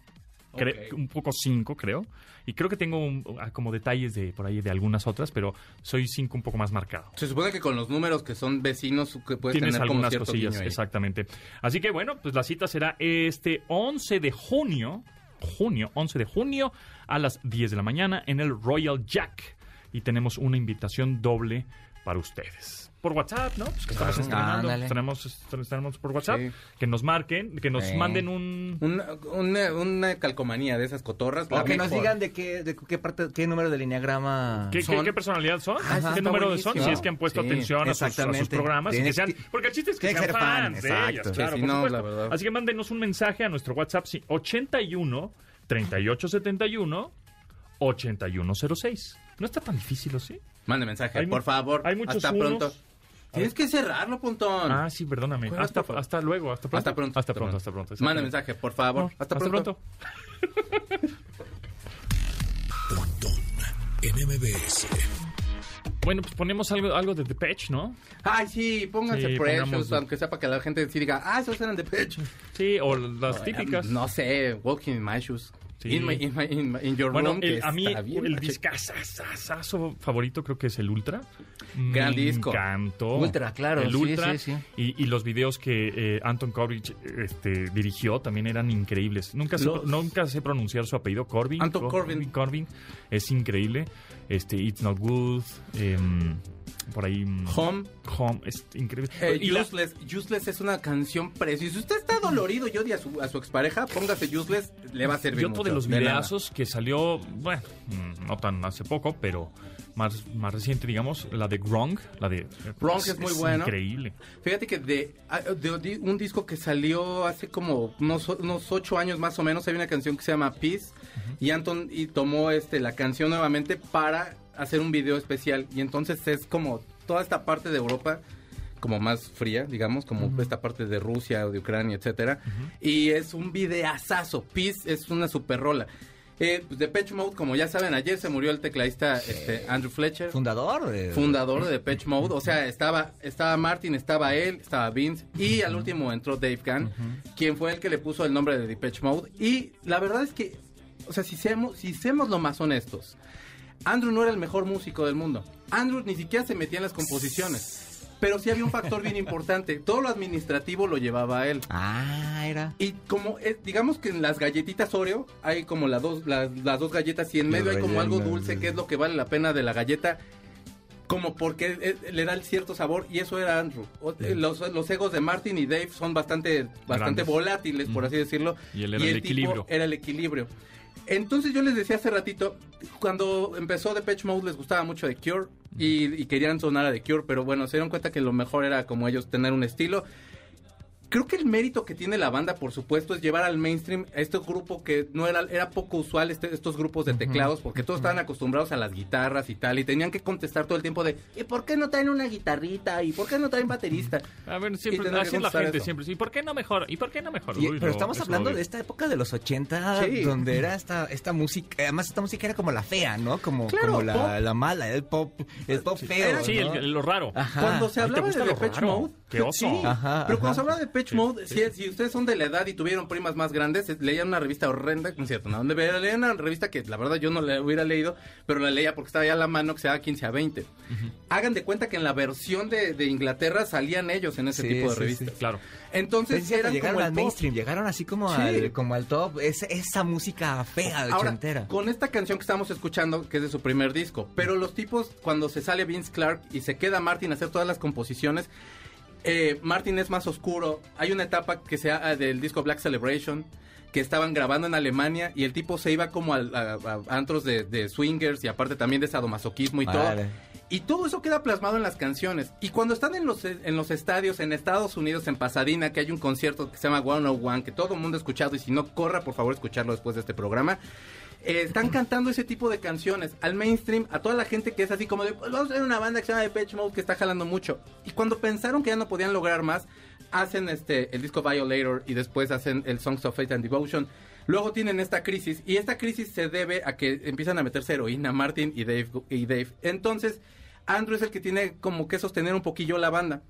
Un poco 5, creo. Y creo que tengo un- ah, como detalles de por ahí de algunas otras, pero soy 5 un poco más marcado. Se supone que con los números que son vecinos que puedes Tienes tener algunas cosillas, exactamente. Así que bueno, pues la cita será este 11 de junio, junio, 11 de junio a las 10 de la mañana en el Royal Jack. Y tenemos una invitación doble para ustedes. Por WhatsApp, ¿no? Pues que estamos estrenando. Ándale. Tenemos, estrenamos por WhatsApp. Sí. Que nos marquen, que nos Sí. manden un... Una, una, una calcomanía de esas cotorras. O que nos digan de qué, de qué parte, qué número del lineagrama ¿Qué, qué, son. qué personalidad son? Ajá, ¿Qué número de son? buenísimo. Si es que han puesto Sí, atención a sus, a sus programas. y que sean, que- porque el chiste es que sean fans de exacto. ellas, Sí, claro, sí, por no, supuesto. la verdad. Así que mándenos un mensaje a nuestro WhatsApp, sí, 81 3871 8106. No está tan difícil, ¿o sí? Mande mensaje, Hay por favor. hay muchos Hasta unos. pronto. Tienes que cerrarlo, Pontón. Ah, sí, perdóname. Hasta, hasta- hasta luego, hasta pronto. Hasta pronto. Hasta pronto, hasta pronto. Manda mensaje, por favor. No, hasta, pronto. Pontón en MBS. Bueno, pues ponemos algo, algo de Depeche, ¿no? Ay, sí, pónganse Sí, Precious, pongamos- aunque sea para que la gente sí diga, ah, esos eran de Pitch. Sí, o las típicas. No sé, Walking in My Shoes. Sí. In, my, in, my- in my- in Your Bueno, Room. el- a mí bien el discazazazo favorito creo que es el Ultra. Gran Me disco. encantó. Ultra, claro, El sí, Ultra. sí. Y, y los videos que eh, Anton Corbijn este, dirigió también eran increíbles. Nunca sé, nunca sé pronunciar su apellido. Corbin. Anton Corbijn. Corbin. Es increíble. este, It's Not Good, em, por ahí... mm, Home. Home, es increíble. Eh, Y la- Useless. Useless es una canción preciosa. Si usted está dolorido y odia a su, a su expareja, póngase Useless, le va a servir Y otro mucho. De los videazos que salió, bueno, no tan hace poco, pero más, más reciente, digamos, la de Gronk, la de... Gronk es muy bueno. Increíble. Fíjate que de, ah, de- de un disco que salió hace como unos, unos ocho años más o menos, hay una canción que se llama Peace y Anton y tomó este la canción nuevamente para hacer un video especial y entonces es como toda esta parte de Europa como más fría, digamos, como esta parte de Rusia o de Ucrania, etcétera, y es un videazazo. Peace es una super rola. Eh, pues Depeche Mode, como ya saben, ayer se murió el tecladista este, Andrew Fletcher Fundador. de- fundador de Depeche Mode. O sea, estaba, estaba Martin, estaba él, estaba Vince. Y al último entró Dave Gunn, quien fue el que le puso el nombre de Depeche Mode. Y la verdad es que, o sea, si seamos, si seamos lo más honestos, Andrew no era el mejor músico del mundo. Andrew ni siquiera se metía en las composiciones. Pero sí había un factor bien importante. Todo lo administrativo lo llevaba a él. Ah, era. Y como, eh, digamos que en las galletitas Oreo hay como las dos, las, las dos galletas y en medio hay como algo dulce que es lo que vale la pena de la galleta. Como porque le da el cierto sabor y eso era Andrew. Eh, Los, los egos de Martin y Dave son bastante, bastante Grandes. volátiles, por así decirlo. Y él era el tipo equilibrio. era el equilibrio. Entonces yo les decía hace ratito, cuando empezó Depeche Mode les gustaba mucho The Cure y, y querían sonar a The Cure, pero bueno, se dieron cuenta que lo mejor era como ellos tener un estilo. Creo que el mérito que tiene la banda, por supuesto, es llevar al mainstream a este grupo que no era, era poco usual, este- estos grupos de teclados, porque todos estaban acostumbrados a las guitarras y tal, y tenían que contestar todo el tiempo de, ¿y por qué no traen una guitarrita? ¿Y por qué no traen baterista? A ver, Y siempre, así la gente eso. siempre. ¿Y por qué no mejor? ¿Y por qué no mejor? Y- Uy, pero no, estamos hablando de esta época de los 80, Sí. donde era esta esta música, además esta música era como la fea, ¿no? Como, Claro, como la, mala, el pop, el pop feo. Sí, ¿no? el- el- lo raro. Ajá. Cuando se Ay, ¿te hablaba de Depeche? Mode, Qué oso. sí, Ajá, pero cuando se hablaba de Depeche Mode, si, si ustedes son de la edad y tuvieron primas más grandes, leían una revista horrenda, no es cierto, no, leían una revista que la verdad yo no la hubiera leído, pero la leía porque estaba ya a la mano que se daba 15 a 20. Hagan de cuenta que en la versión de, de Inglaterra salían ellos en ese Sí, tipo de sí, revistas. sí. Claro. Entonces Es cierto, eran llegaron como al mainstream, llegaron así como, al, como al top, es- esa música fea, Ahora, ochentera. con esta canción que estamos escuchando, que es de su primer disco, pero los tipos, cuando se sale Vince Clark y se queda Martin a hacer todas las composiciones, eh, Martin es más oscuro. Hay una etapa que sea ah, del disco Black Celebration, que estaban grabando en Alemania y el tipo se iba como al- a, a antros de, de swingers y aparte también de sadomasoquismo y todo. Y todo eso queda plasmado en las canciones. Y cuando están en los, en los estadios en Estados Unidos, en Pasadena, que hay un concierto que se llama 101, que todo el mundo ha escuchado, y si no, corra por favor a escucharlo después de este programa. Eh, están cantando ese tipo de canciones al mainstream, a toda la gente que es así como de, "Pues vamos a hacer una banda que se llama Depeche Mode que está jalando mucho. Y cuando pensaron que ya no podían lograr más, hacen este el disco Violator y después hacen el Songs of Faith and Devotion. Luego tienen esta crisis y esta crisis se debe a que empiezan a meterse heroína Martin y Dave y Dave. Entonces, Andrew es el que tiene como que sostener un poquillo la banda.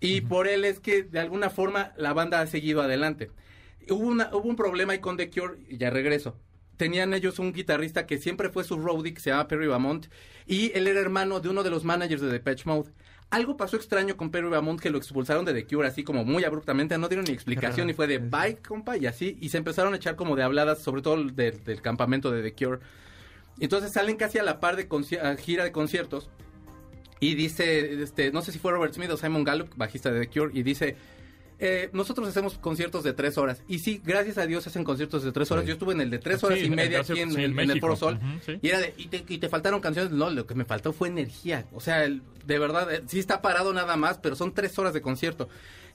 Y por él es que de alguna forma la banda ha seguido adelante. Hubo, una, hubo un problema ahí con The Cure, y ya regreso. Tenían ellos un guitarrista que siempre fue su roadie, que se llama Perry Bamont, y él era hermano de uno de los managers de Depeche Mode. Algo pasó extraño con Perry Bamont que lo expulsaron de The Cure así como muy abruptamente, no dieron ni explicación y fue de bye, compa, y así, y se empezaron a echar como de habladas, sobre todo del, del campamento de The Cure. Entonces salen casi a la par de gira de conciertos y dice, este, no sé si fue Robert Smith o Simon Gallup, bajista de The Cure, y dice, eh, nosotros hacemos conciertos de tres horas. Y sí, gracias a Dios hacen conciertos de tres horas. Sí. Yo estuve en el de tres horas Sí, y media aquí en, sí, en en el. Foro Sol. Y era de, y te, y te faltaron canciones. No, lo que me faltó fue energía. O sea, el- de verdad, eh, sí está parado nada más, pero son tres horas de concierto.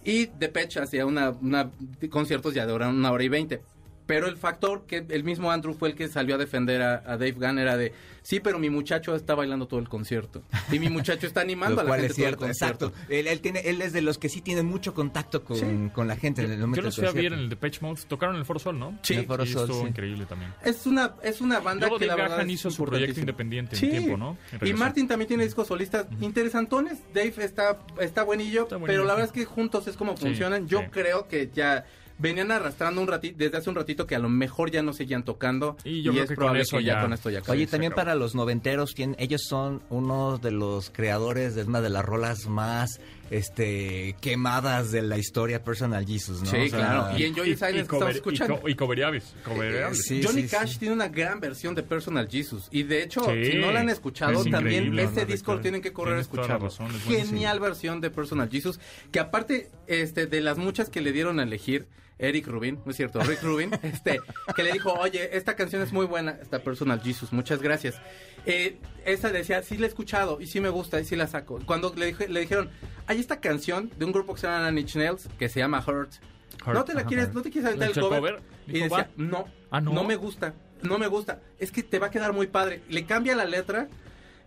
Y Depeche hacía una, una conciertos ya de hora, una hora y veinte. Pero el factor que el mismo Andrew fue el que salió a defender a, a Dave Gunn era de, sí, pero mi muchacho está bailando todo el concierto. Y mi muchacho está animando a la gente es cierto, todo el concierto. exacto. Él, él tiene, él es de los que sí tiene mucho contacto con, con la gente en el momento Yo los del fui a ver en el Depeche Mode. Tocaron en el Foro Sol, ¿no? Sí. El Foro Y Sol, estuvo sí. increíble también. Es una, es una banda Luego que Dave la verdad Gahan es hizo su proyecto independiente en tiempo, ¿no? Y. Martin también tiene discos solistas interesantones. Dave está, está buenillo, Está buenillo, pero la verdad es que juntos es como Sí, funcionan. Yo sí. creo que ya venían arrastrando un ratito, desde hace un ratito que a lo mejor ya no seguían tocando. Y yo creo es que con probable eso que ya, ya- con esto ya. Oye, también para los noventeros, tienen- ellos son uno de los creadores de una de las rolas más este quemadas de la historia Personal Jesus, ¿no? Sí, O sea, claro. Y en Joy y, Silence estamos escuchando. y co- y covereables, covereables. Sí, Johnny sí, Cash sí. tiene una gran versión de Personal Jesus. Y de hecho, Sí, si no la han escuchado, es también este disco lo tienen que correr a escucharlo. razón, es buenísimo. Genial versión de Personal Jesus. Que aparte este, de las muchas que le dieron a elegir, Eric Rubin, no es cierto, Rick Rubin, [laughs] este, que le dijo, oye, esta canción es muy buena, esta Personal Jesus, muchas gracias. Eh, esa decía, sí la he escuchado y sí me gusta y sí la saco. Cuando le, dije- le dijeron, hay esta canción de un grupo que se llama Nine Inch Nails, que se llama Hurt. Hurt, ¿No te la quieres, no te quieres aventar ¿Le el cover? cover? Y decía, Ah, ¿no? no me gusta, no me gusta. Es que te va a quedar muy padre. Le cambia la letra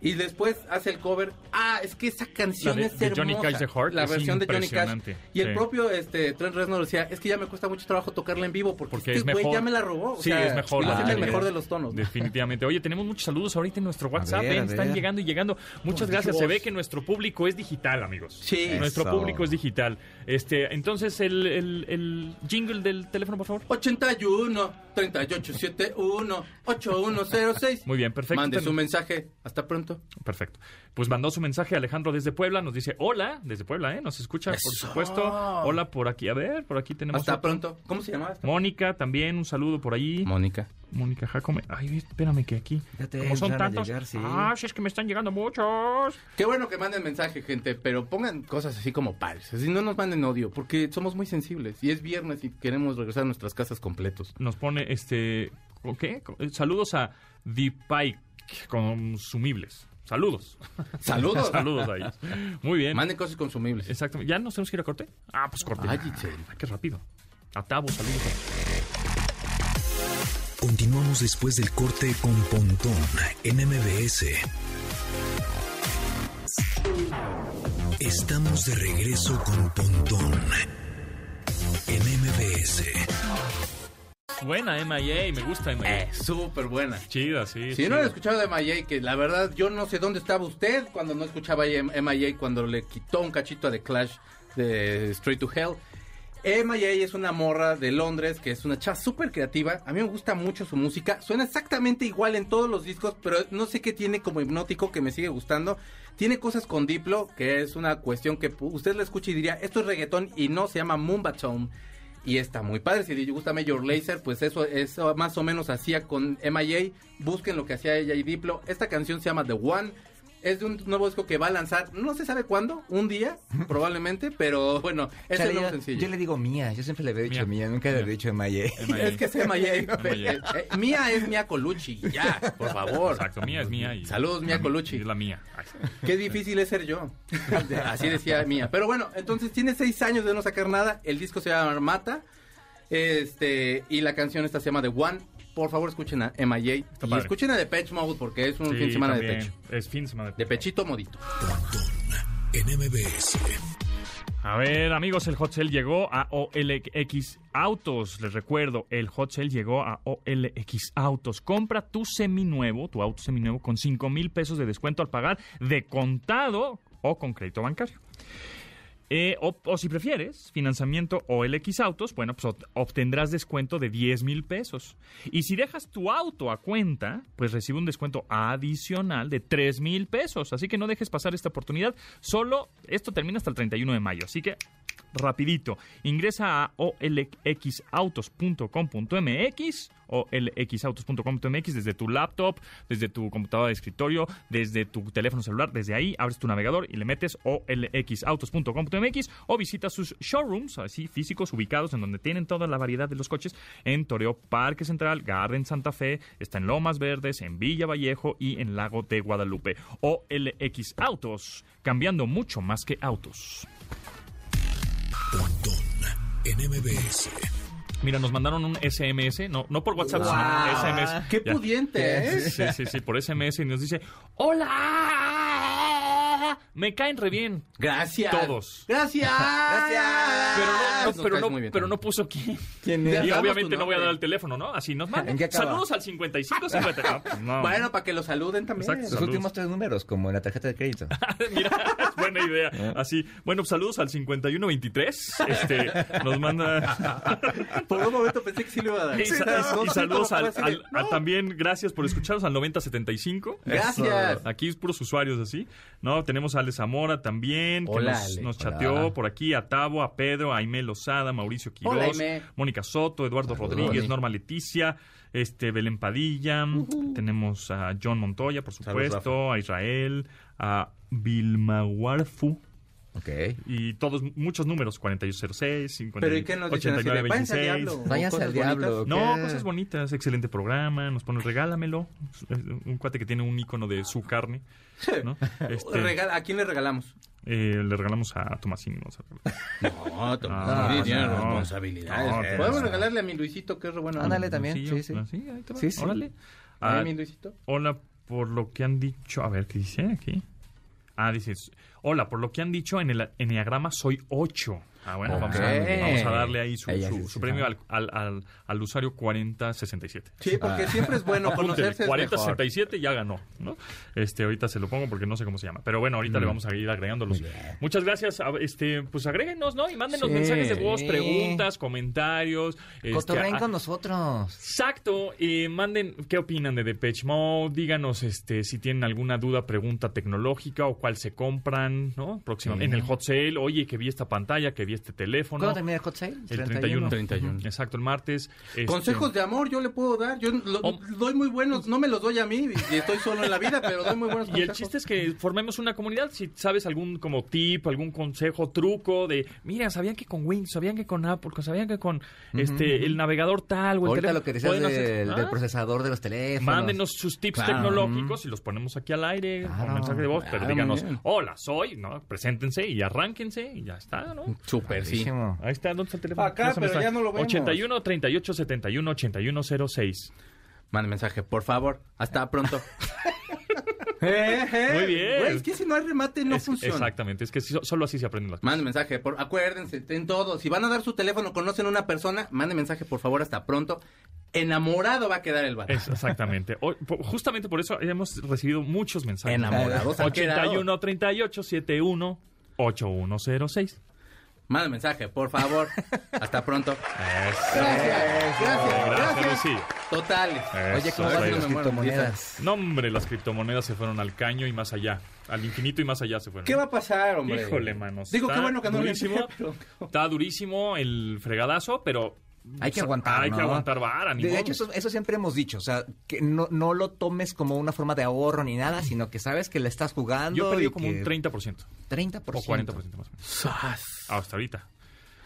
y después hace el cover. Ah, es que esa canción La de- es de hermosa. Johnny Cash Heart la versión de Johnny Cash. Y el propio este Trent Reznor decía, es que ya me cuesta mucho trabajo tocarla en vivo porque, Porque este es güey mejor. ya me la robó. O Sí, sea, es mejor. hace el mejor de los tonos. ¿no? Definitivamente. Oye, tenemos muchos saludos ahorita en nuestro WhatsApp. ver, ¿eh? Están llegando y llegando. Muchas Por gracias. Se ve que nuestro público es digital, amigos. Sí. Nuestro Eso. público es digital. Este, entonces, el, el- el jingle del teléfono, por favor. 81 3871 8106. Muy bien, perfecto. Mande su mensaje. Hasta pronto. Perfecto. Pues mandó su mensaje Alejandro desde Puebla. Nos dice, hola, desde Puebla, ¿eh? Nos escucha, por supuesto. Hola por aquí. A ver, por aquí tenemos... Hasta otro. pronto. ¿Cómo se llama? esta? Mónica, también un saludo por ahí. Mónica. Mónica Jacome. Ay, espérame que aquí. Fíjate, como son tantos. llegar, sí. Ah, sí, es que me están llegando muchos. Qué bueno que manden mensaje, gente, pero pongan cosas así como pares. Así no nos manden odio, porque somos muy sensibles. Y es viernes y queremos regresar a nuestras casas completos. Nos pone este. ¿con ¿Qué? Saludos a Dipike Consumibles. [laughs] Saludos. Saludos. Saludos a ellos. Muy bien. Manden cosas consumibles. Exactamente. ¿Ya nos tenemos que ir a corte? Ah, pues corte. Ay. Ah, qué rápido. A Tabo, saludos. Continuamos después del corte con Pontón en MBS. Estamos de regreso con Pontón en MBS. Buena MIA, me gusta MIA. Eh, súper buena. Chida, sí. Si sí. no han escuchado de MIA, que la verdad yo no sé dónde estaba usted cuando no escuchaba MIA, cuando le quitó un cachito The Clash de Straight to Hell. MIA es una morra de Londres que es una chava súper creativa. A mí me gusta mucho su música. Suena exactamente igual en todos los discos, pero no sé qué tiene como hipnótico que me sigue gustando. Tiene cosas con Diplo, que es una cuestión que usted la escucha y diría, esto es reggaetón y no, se llama Moombatone. Y está muy padre. Si gusta Major Lazer, pues eso, eso más o menos hacía con MIA. Busquen lo que hacía ella y Diplo. Esta canción se llama The One. Es de un nuevo disco que va a lanzar, no se sabe cuándo, un día, [laughs] probablemente, pero bueno, es Chale, el nuevo yo- sencillo. Yo le digo mía, yo siempre le había dicho Mía. mía, nunca le Mía. había dicho Maye. [laughs] MIA. Es que es. [laughs] MIA. Eh, eh, Mía es Mía Colucci, ya, por favor. Exacto, mía es mía. Y Saludos, Mía Colucci. Es la mía. Ay, Qué difícil es ser yo. Así decía Mía. Pero bueno, entonces tiene seis años de no sacar nada. El disco se llama Mata. Este, y la canción esta se llama The One. Por favor, escuchen a MIA. Y padre. escuchen a Depeche Mode porque es un Sí, fin de semana de pecho. Es fin de semana de De pechito modito. Pontón en MBS. A ver, amigos, el Hot Sale llegó a OLX Autos. Les recuerdo, el Hot Sale llegó a OLX Autos. Compra tu seminuevo, tu auto seminuevo, con 5 mil pesos de descuento al pagar de contado o con crédito bancario. Eh, o, o si prefieres, financiamiento OLX Autos, bueno, pues obtendrás descuento de 10 mil pesos. Y si dejas tu auto a cuenta, pues recibe un descuento adicional de 3 mil pesos. Así que no dejes pasar esta oportunidad. Solo esto termina hasta el 31 de mayo. Así que rapidito. Ingresa a olxautos.com.mx o lxautos.com.mx desde tu laptop, desde tu computadora de escritorio, desde tu teléfono celular, desde ahí abres tu navegador y le metes olxautos.com.mx o visita sus showrooms, así físicos ubicados en donde tienen toda la variedad de los coches en Toreo Parque Central, Garden Santa Fe, está en Lomas Verdes, en Villa Vallejo y en Lago de Guadalupe. OLX Autos, cambiando mucho más que autos. En MBS. Mira, nos mandaron un SMS, no, no por WhatsApp, sino Wow. SMS. Qué Ya. pudiente, ¿eh? Sí, sí, sí, por SMS y nos dice, ¡Hola! Me caen re bien. Gracias. Todos. Gracias. Gracias. Pero no, pero no, muy bien pero no también. puso quién. ¿Quién Y es? Obviamente no voy a dar el teléfono, ¿no? Así nos mandan. Saludos al 55 50. [laughs] Ah, no. Bueno, para que lo saluden también. Exacto. Los Saludos. últimos tres números, como en la tarjeta de crédito. [laughs] Mira, es buena idea. Así, bueno, pues, saludos al 5123. Este, nos manda. [laughs] Por un momento pensé que sí le iba a dar. Y, sa- No, y no, saludos no, al, también, gracias por escucharnos al 9075. Gracias. Eso. Aquí es puros usuarios así. No, tenemos a Ale Zamora también, que Hola, nos, Hola. chateó por aquí, a Tavo, a Pedro, a Aimé Lozada, Mauricio Quiroz. Mónica Soto, Eduardo Rodríguez. Norma Leticia, este Belén Padilla, tenemos a John Montoya, por supuesto, a Israel, a Vilma Warfu. Ok. Y todos, muchos números, 4806, 50, Pero ¿y qué nos dicen así de, 89, váyanse al 26. diablo? Váyanse al diablo. bonitas. No, cosas bonitas, excelente programa, nos pone regálamelo, un cuate que tiene un icono de su carne, ¿no? [laughs] Este, Regala- ¿A quién le regalamos? eh, le regalamos a Tomasini, a regalar. No, Tomás, sí, tiene no. responsabilidades. No, Podemos regalarle a mi Luisito, que es re bueno. Ándale, también, sí, sí. así, ahí te va, Sí, sí. Órale. ¿Eh, Ah, mi Luisito? hola, por lo que han dicho, a ver, ¿qué dice aquí? Ah, dice, hola, por lo que han dicho en el enneagrama soy 8. Ah, bueno, vamos, a, Ok. vamos a darle ahí su, su- premio al, al, al, al usuario 4067. Sí, porque siempre es bueno [laughs] conocerse. es mejor. 4067 ya ganó, ¿no? Este, ahorita se lo pongo porque no sé cómo se llama. Pero bueno, ahorita le vamos a ir agregándolos. Muchas gracias. a- Este, pues agréguenos, ¿no? Y mándenos Sí. mensajes de voz, preguntas, comentarios. este, Cotorreen a- con nosotros. Exacto, y manden qué opinan de Depeche Mode, díganos este si tienen alguna duda, pregunta tecnológica o cuál se compran, ¿no? Próximamente en el hot sale, oye, que vi esta pantalla, que vi este teléfono. ¿Cuándo termina el hot sale? El 31. 31. Exacto, el martes. este, Consejos de amor yo le puedo dar. Yo lo- Oh. doy muy buenos. No me los doy a mí y estoy solo en la vida, pero doy muy buenos [laughs] Y consejos. el chiste es que formemos una comunidad. Si sabes algún como tip, algún consejo, truco de, mira, sabían que con Windows, sabían que con Apple, sabían que con este el navegador tal o el Ahorita lo que decías hacer- del, del Ah, procesador de los teléfonos. Mándenos sus tips Claro. tecnológicos y los ponemos aquí al aire con Claro. mensaje de voz. pero Claro, díganos, muy bien. hola, soy, ¿no? Preséntense y arránquense y ya está, ¿no? Súper, sí. Ahí está, ¿dónde está el teléfono? Acá, pero ya no lo vemos. 81 38 71 81 06. Mande mensaje, por favor. Hasta pronto. [laughs] Eh, eh. Muy bien. Güey, es que si no hay remate no Es- funciona. Exactamente, es que so- solo así se aprenden las cosas. Mande mensaje, por, acuérdense, en todo. Si van a dar su teléfono, conocen a una persona, mande mensaje, por favor, hasta pronto. Enamorado va a quedar el vato. Exactamente. Justamente por eso hemos recibido muchos mensajes. Enamorados han 81 38 71 8106. Mande mensaje, por favor. Hasta pronto. Eso. Gracias, gracias, Gracias, gracias. Lucy. Totales. Oye, ¿cómo van va. las criptomonedas? No, hombre, las criptomonedas se fueron al caño y más allá. Al infinito y más allá se fueron. ¿Qué va a pasar, hombre? Híjole, manos. Digo, qué bueno que no le durísimo. entré, [laughs] pero- Está durísimo el fregadazo, pero... Hay que aguantar, Hay ¿no? que aguantar vara, ni De modo. hecho, eso, eso siempre hemos dicho, o sea, que no, no lo tomes como una forma de ahorro ni nada, sino que sabes que le estás jugando. Yo perdí como que- un 30%. 30%. O 40% más o menos. Hasta ahorita.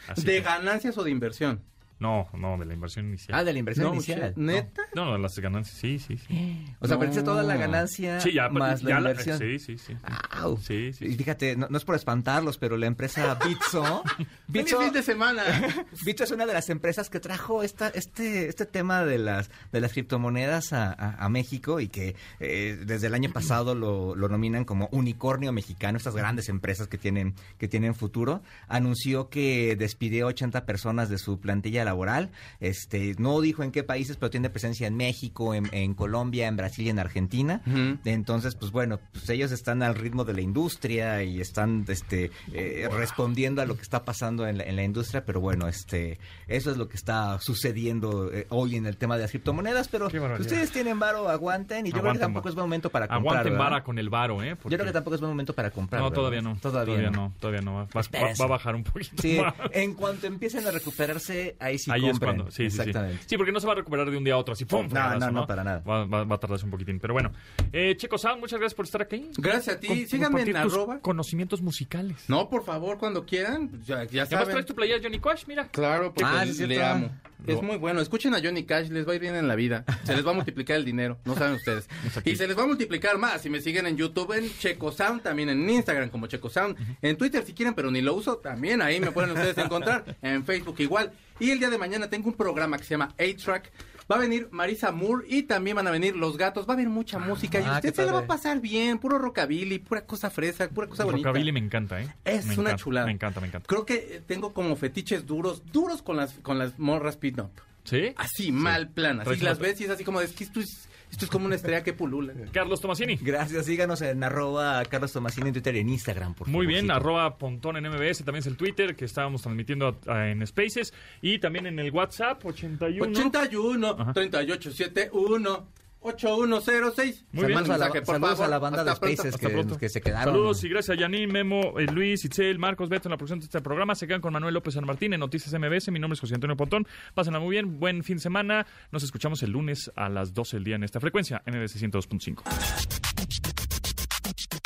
Así ¿De que- ganancias o de inversión? No, no, de la inversión inicial. Ah, de la inversión No, inicial. ¿Neta? No, no, de las ganancias, sí, sí, sí. O sea, No. perdiste toda la ganancia Sí, ya, más ya la inversión. sí, sí, sí. Au. Sí, sí, Y fíjate, no, no es por espantarlos, pero la empresa [laughs] Bitso, ¡Feliz Bitso, fin de semana! [laughs] Bitso es una de las empresas que trajo esta, este, este tema de las, de las criptomonedas a, a- a México y que eh, desde el año pasado lo, lo nominan como unicornio mexicano, estas grandes empresas que tienen, que tienen futuro. Anunció que despidió 80 personas de su plantilla laboral. Este, no dijo en qué países, pero tiene presencia en México, en, en Colombia, en Brasil y en Argentina. Entonces, pues bueno, pues ellos están al ritmo de la industria y están este, eh, respondiendo a lo que está pasando en la, en la industria, pero bueno, este, eso es lo que está sucediendo eh, hoy en el tema de las criptomonedas, pero ustedes tienen varo, aguanten y yo creo que tampoco es buen momento para comprar. Aguanten ¿verdad? vara con el varo, ¿eh? Yo creo que tampoco es buen momento para comprar. No, ¿verdad? todavía no. Todavía, no. Todavía no. Va, va- va a bajar un poquito Sí, más. en cuanto empiecen a recuperarse, ahí sí Ahí es compren. cuando, sí, sí, sí. Exactamente. Sí, porque no se va a recuperar de un día a otro así, ¡pum! No, fregazo, no, no, para nada. Va, va- va a tardarse un poquitín. Pero bueno, eh, Checo Sound, muchas gracias por estar aquí. Gracias a ti. Con- Síganme en arroba. conocimientos musicales. No, por favor, cuando quieran. Ya, ya Y además saben. traes tu playera Johnny Cash, mira. Claro, porque Ah, sí, es le amo. Es muy bueno. Escuchen a Johnny Cash, les va a ir bien en la vida. Se les va a multiplicar el dinero, no saben ustedes. [laughs] Y se les va a multiplicar más si me siguen en YouTube, en Checo Sound, también en Instagram como Checo Sound, en Twitter si quieren, pero ni lo uso, también ahí me pueden ustedes encontrar, en Facebook igual. Y el día de mañana tengo un programa que se llama A-Track. Va a venir Marisa Moore y también van a venir Los Gatos. Va a haber mucha música y ah, usted se la va a pasar bien. Puro rockabilly, pura cosa fresa, pura cosa bonita. rockabilly me encanta, ¿eh? Es Me una encanta, chulada. Me encanta, me encanta. Creo que eh, tengo como fetiches duros, duros con las con las morras pin-up. ¿Sí? Así, mal plan. Así las ves y es así como de, es que esto es, Esto es como una estrella que pulula. [laughs] Carlos Tomasini. Gracias, síganos en arroba Carlos Tomasini en Twitter y en Instagram, por Muy bien, arroba Pontón en MBS, también es el Twitter que estábamos transmitiendo a- en Spaces y también en el WhatsApp 81. 81 Ajá. 3871 8106. Muy bien. Saludos, a la, Mensaje, por saludos favor. a la banda de Hasta pronto. Spaces que, se quedaron. Saludos y gracias a Yanin, Memo, eh, Luis, Itzel, Marcos, Beto en la producción de este programa. Se quedan con Manuel López San Martín en Noticias MBS. Mi nombre es José Antonio Pontón. Pásenla muy bien. Buen fin de semana. Nos escuchamos el lunes a las 12 del día en esta frecuencia, MBS 102.5.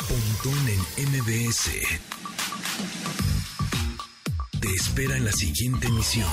Pontón en MBS. Te espera en la siguiente emisión.